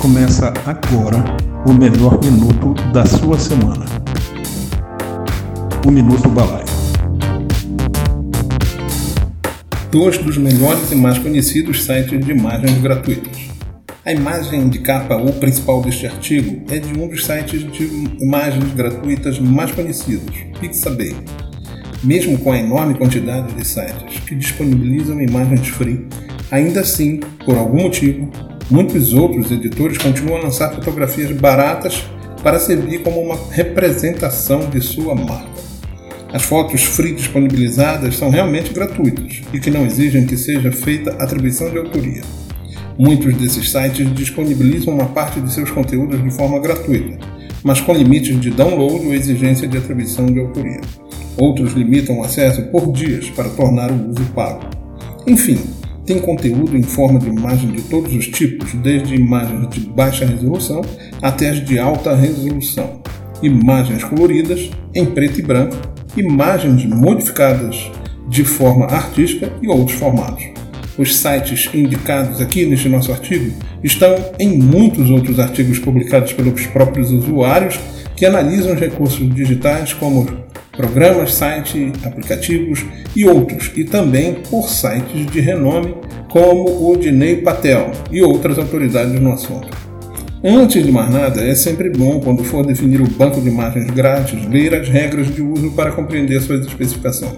Começa agora o melhor minuto da sua semana. O Minuto Balaio. Dois dos melhores e mais conhecidos sites de imagens gratuitas. A imagem de capa ou principal deste artigo é de um dos sites de imagens gratuitas mais conhecidos, Pixabay. Mesmo com a enorme quantidade de sites que disponibilizam imagens free, ainda assim, por algum motivo, Muitos outros editores continuam a lançar fotografias baratas para servir como uma representação de sua marca. As fotos free disponibilizadas são realmente gratuitas e que não exigem que seja feita atribuição de autoria. Muitos desses sites disponibilizam uma parte de seus conteúdos de forma gratuita, mas com limites de download ou exigência de atribuição de autoria. Outros limitam o acesso por dias para tornar o uso pago. Enfim, tem conteúdo em forma de imagem de todos os tipos, desde imagens de baixa resolução até as de alta resolução, imagens coloridas em preto e branco, imagens modificadas de forma artística e outros formatos. Os sites indicados aqui neste nosso artigo estão em muitos outros artigos publicados pelos próprios usuários que analisam os recursos digitais como programas, sites, aplicativos e outros, e também por sites de renome como o Dinei Patel e outras autoridades no assunto. Antes de mais nada, é sempre bom, quando for definir o banco de imagens grátis, ler as regras de uso para compreender suas especificações.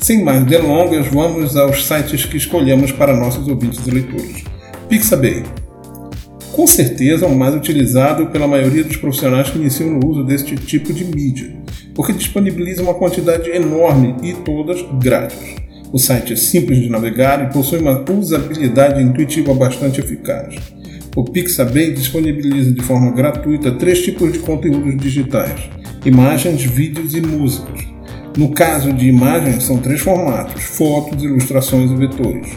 Sem mais delongas, vamos aos sites que escolhemos para nossos ouvintes e leitores. Pixabay. Com certeza o mais utilizado pela maioria dos profissionais que iniciam no uso deste tipo de mídia porque disponibiliza uma quantidade enorme e todas grátis. O site é simples de navegar e possui uma usabilidade intuitiva bastante eficaz. O Pixabay disponibiliza de forma gratuita três tipos de conteúdos digitais: imagens, vídeos e músicas. No caso de imagens, são três formatos: fotos, ilustrações e vetores.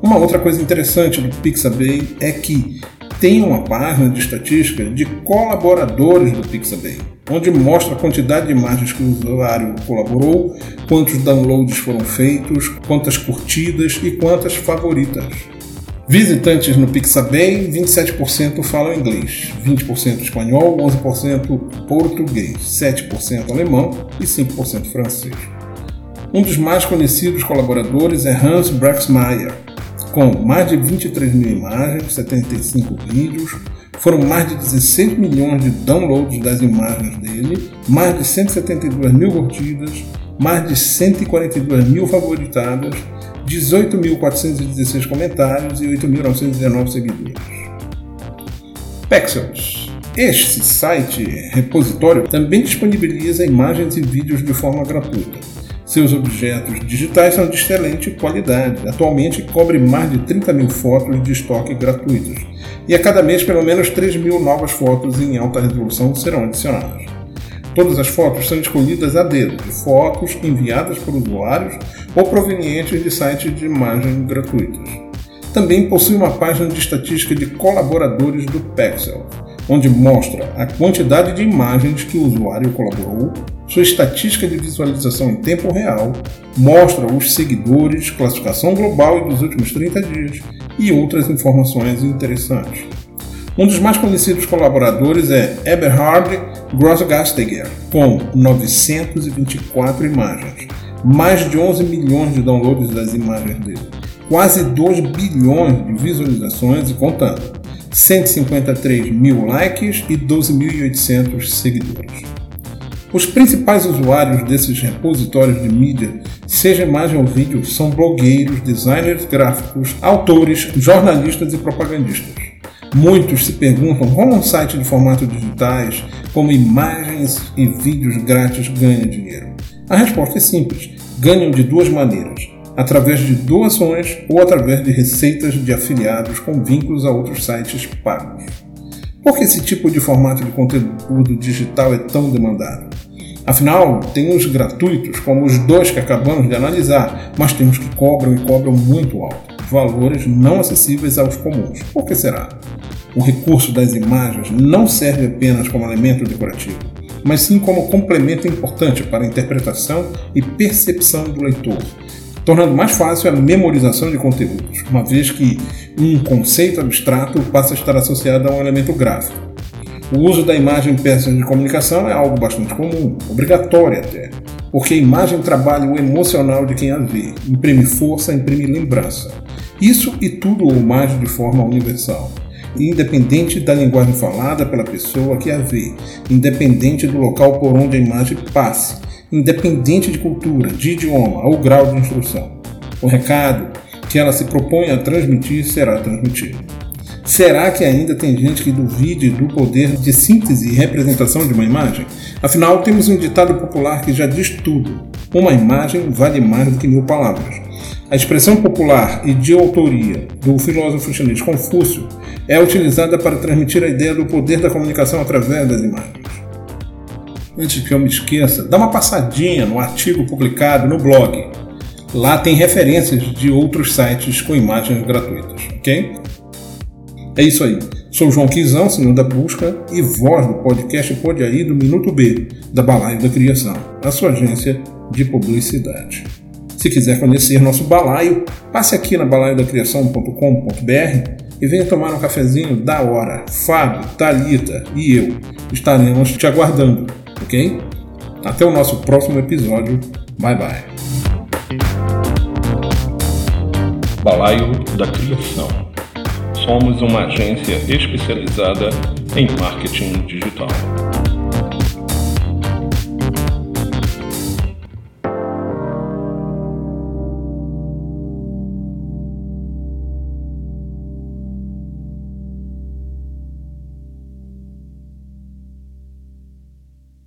Uma outra coisa interessante do Pixabay é que tem uma página de estatística de colaboradores do Pixabay, onde mostra a quantidade de imagens que o usuário colaborou, quantos downloads foram feitos, quantas curtidas e quantas favoritas. Visitantes no Pixabay, 27% falam inglês, 20% espanhol, 11% português, 7% alemão e 5% francês. Um dos mais conhecidos colaboradores é Hans Braxmeier, com mais de 23 mil imagens, 75 vídeos, foram mais de 16 milhões de downloads das imagens dele, mais de 172 mil curtidas, mais de 142 mil favoritadas, 18.416 comentários e 8.919 seguidores. Pexels. Este site repositório também disponibiliza imagens e vídeos de forma gratuita. Seus objetos digitais são de excelente qualidade. Atualmente cobre mais de 30 mil fotos de estoque gratuitos. E a cada mês, pelo menos 3 mil novas fotos em alta resolução serão adicionadas. Todas as fotos são escolhidas a dedo, de fotos enviadas por usuários ou provenientes de sites de imagem gratuitos. Também possui uma página de estatística de colaboradores do Pexel, onde mostra a quantidade de imagens que o usuário colaborou, sua estatística de visualização em tempo real, mostra os seguidores, classificação global dos últimos 30 dias e outras informações interessantes. Um dos mais conhecidos colaboradores é Eberhard Grossgastiger, com 924 imagens, mais de 11 milhões de downloads das imagens dele, quase 2 bilhões de visualizações e contando. 153 mil likes e 12.800 seguidores. Os principais usuários desses repositórios de mídia, seja imagem ou vídeo, são blogueiros, designers gráficos, autores, jornalistas e propagandistas. Muitos se perguntam como um site de formato digitais, como imagens e vídeos grátis, ganha dinheiro. A resposta é simples: ganham de duas maneiras através de doações ou através de receitas de afiliados com vínculos a outros sites pagos. Por que esse tipo de formato de conteúdo digital é tão demandado? Afinal, tem os gratuitos, como os dois que acabamos de analisar, mas tem os que cobram e cobram muito alto, valores não acessíveis aos comuns. Por que será? O recurso das imagens não serve apenas como elemento decorativo, mas sim como complemento importante para a interpretação e percepção do leitor, tornando mais fácil a memorização de conteúdos, uma vez que um conceito abstrato passa a estar associado a um elemento gráfico. O uso da imagem em peças de comunicação é algo bastante comum, obrigatório até, porque a imagem trabalha o emocional de quem a vê, imprime força, imprime lembrança. Isso e tudo ou mais de forma universal independente da linguagem falada pela pessoa que a vê, independente do local por onde a imagem passe, independente de cultura, de idioma ou grau de instrução. O recado que ela se propõe a transmitir será transmitido. Será que ainda tem gente que duvide do poder de síntese e representação de uma imagem? Afinal, temos um ditado popular que já diz tudo: uma imagem vale mais do que mil palavras. A expressão popular e de autoria do filósofo chinês Confúcio é utilizada para transmitir a ideia do poder da comunicação através das imagens. Antes que eu me esqueça, dá uma passadinha no artigo publicado no blog. Lá tem referências de outros sites com imagens gratuitas, ok? É isso aí. Sou João Quizão, senhor da busca e voz do podcast Pode Aí do Minuto B, da Balaio da Criação, a sua agência de publicidade. Se quiser conhecer nosso balaio, passe aqui na balaiodacriação.com.br e venha tomar um cafezinho da hora. Fábio, Talita e eu estaremos te aguardando ok? Até o nosso próximo episódio. Bye bye. Balaio da Criação. Somos uma agência especializada em marketing digital.